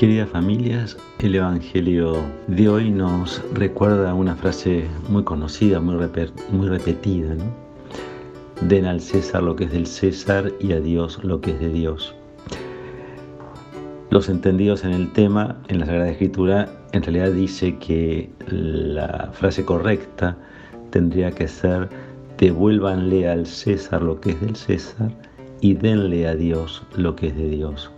Queridas familias, el Evangelio de hoy nos recuerda una frase muy conocida, muy, repetida, ¿no? Den al César lo que es del César y a Dios lo que es de Dios. Los entendidos en el tema, en la Sagrada Escritura, en realidad dice que la frase correcta tendría que ser devuélvanle al César lo que es del César y denle a Dios lo que es de Dios.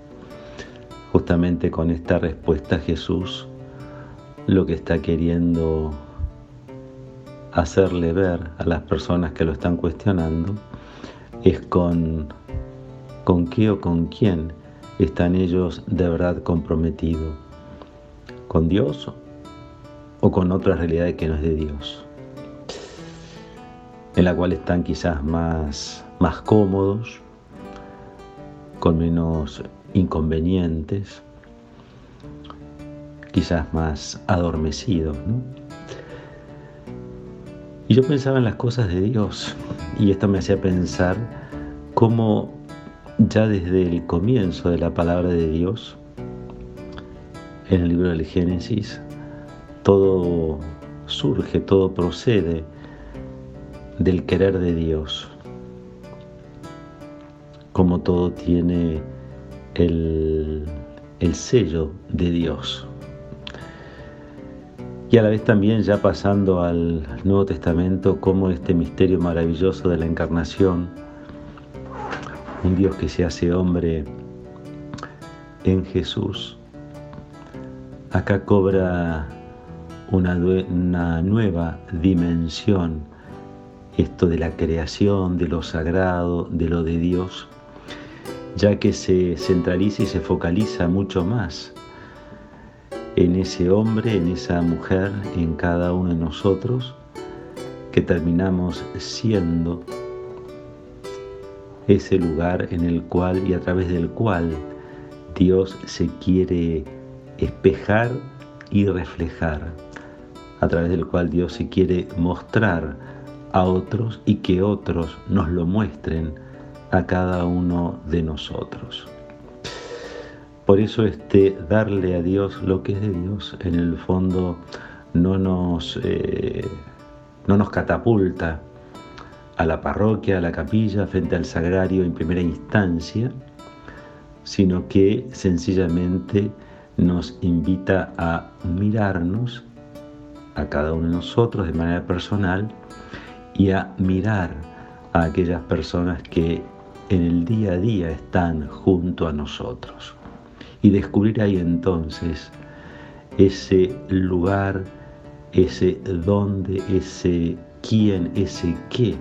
Justamente con esta respuesta Jesús lo que está queriendo hacerle ver a las personas que lo están cuestionando es con, con qué o con quién están ellos de verdad comprometidos. ¿Con Dios o con otra realidad que no es de Dios? En la cual están quizás más, más cómodos, con menos inconvenientes, quizás más adormecidos. Y yo pensaba en las cosas de Dios y esto me hacía pensar cómo ya desde el comienzo de la palabra de Dios, en el libro del Génesis, todo surge, todo procede del querer de Dios, como todo tiene el, sello de Dios. Y a la vez también ya pasando al Nuevo Testamento, como este misterio maravilloso de la encarnación, un Dios que se hace hombre en Jesús, acá cobra una, una, nueva dimensión, esto de la creación, de lo sagrado, de lo de Dios, ya que se centraliza y se focaliza mucho más en ese hombre, en esa mujer, en cada uno de nosotros, que terminamos siendo ese lugar en el cual y a través del cual Dios se quiere espejar y reflejar, a través del cual Dios se quiere mostrar a otros y que otros nos lo muestren a cada uno de nosotros. Por eso este darle a Dios lo que es de Dios, en el fondo no nos, eh, no nos catapulta a la parroquia, a la capilla, frente al sagrario en primera instancia, sino que sencillamente nos invita a mirarnos a cada uno de nosotros de manera personal y a mirar a aquellas personas que en el día a día están junto a nosotros. Y descubrir ahí entonces ese lugar, ese dónde, ese quién, ese qué,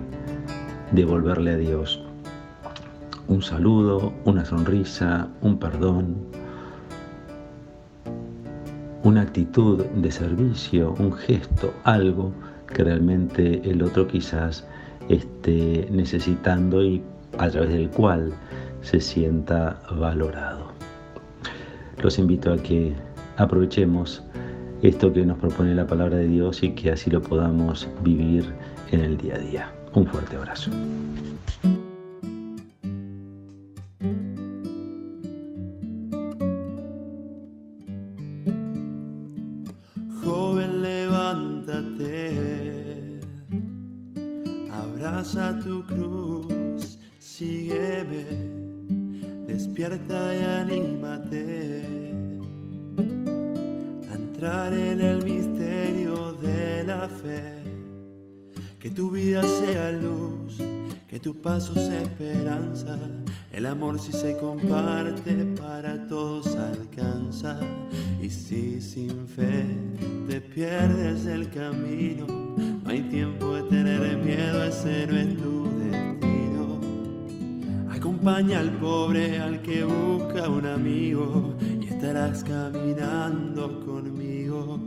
devolverle a Dios. Un saludo, una sonrisa, un perdón, una actitud de servicio, un gesto, algo que realmente el otro quizás esté necesitando y a través del cual se sienta valorado. Los invito a que aprovechemos esto que nos propone la palabra de Dios y que así lo podamos vivir en el día a día. Un fuerte abrazo. Joven, levántate, abraza tu cruz sígueme, despierta y anímate a entrar en el misterio de la fe. Que tu vida sea luz, que tu paso sea esperanza. El amor si se comparte para todos alcanza. Y si sin fe te pierdes el camino, no hay tiempo de tener miedo, ese no es Acompaña al pobre, al que busca un amigo y estarás caminando conmigo.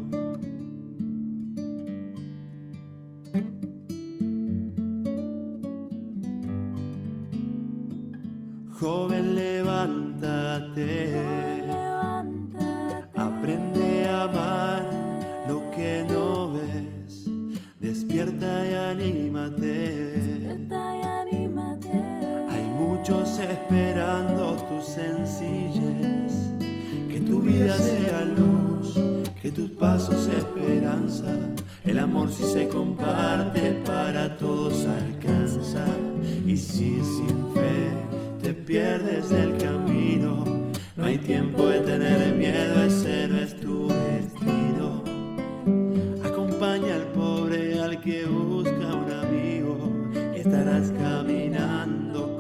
Joven, levántate. Esperando tu sencillez, que tu vida sea luz, que tus pasos esperanza. El amor si se comparte para todos alcanza. Y si sin fe te pierdes del camino, no hay tiempo de tener miedo, ese no es tu destino. Acompaña al pobre, al que busca un amigo, estarás caminando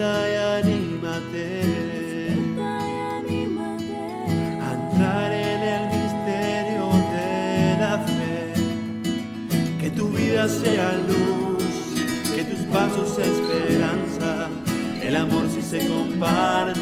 despierta y anímate. A entrar en el misterio de la fe, que tu vida sea luz, que tus pasos esperanza. El amor si se comparte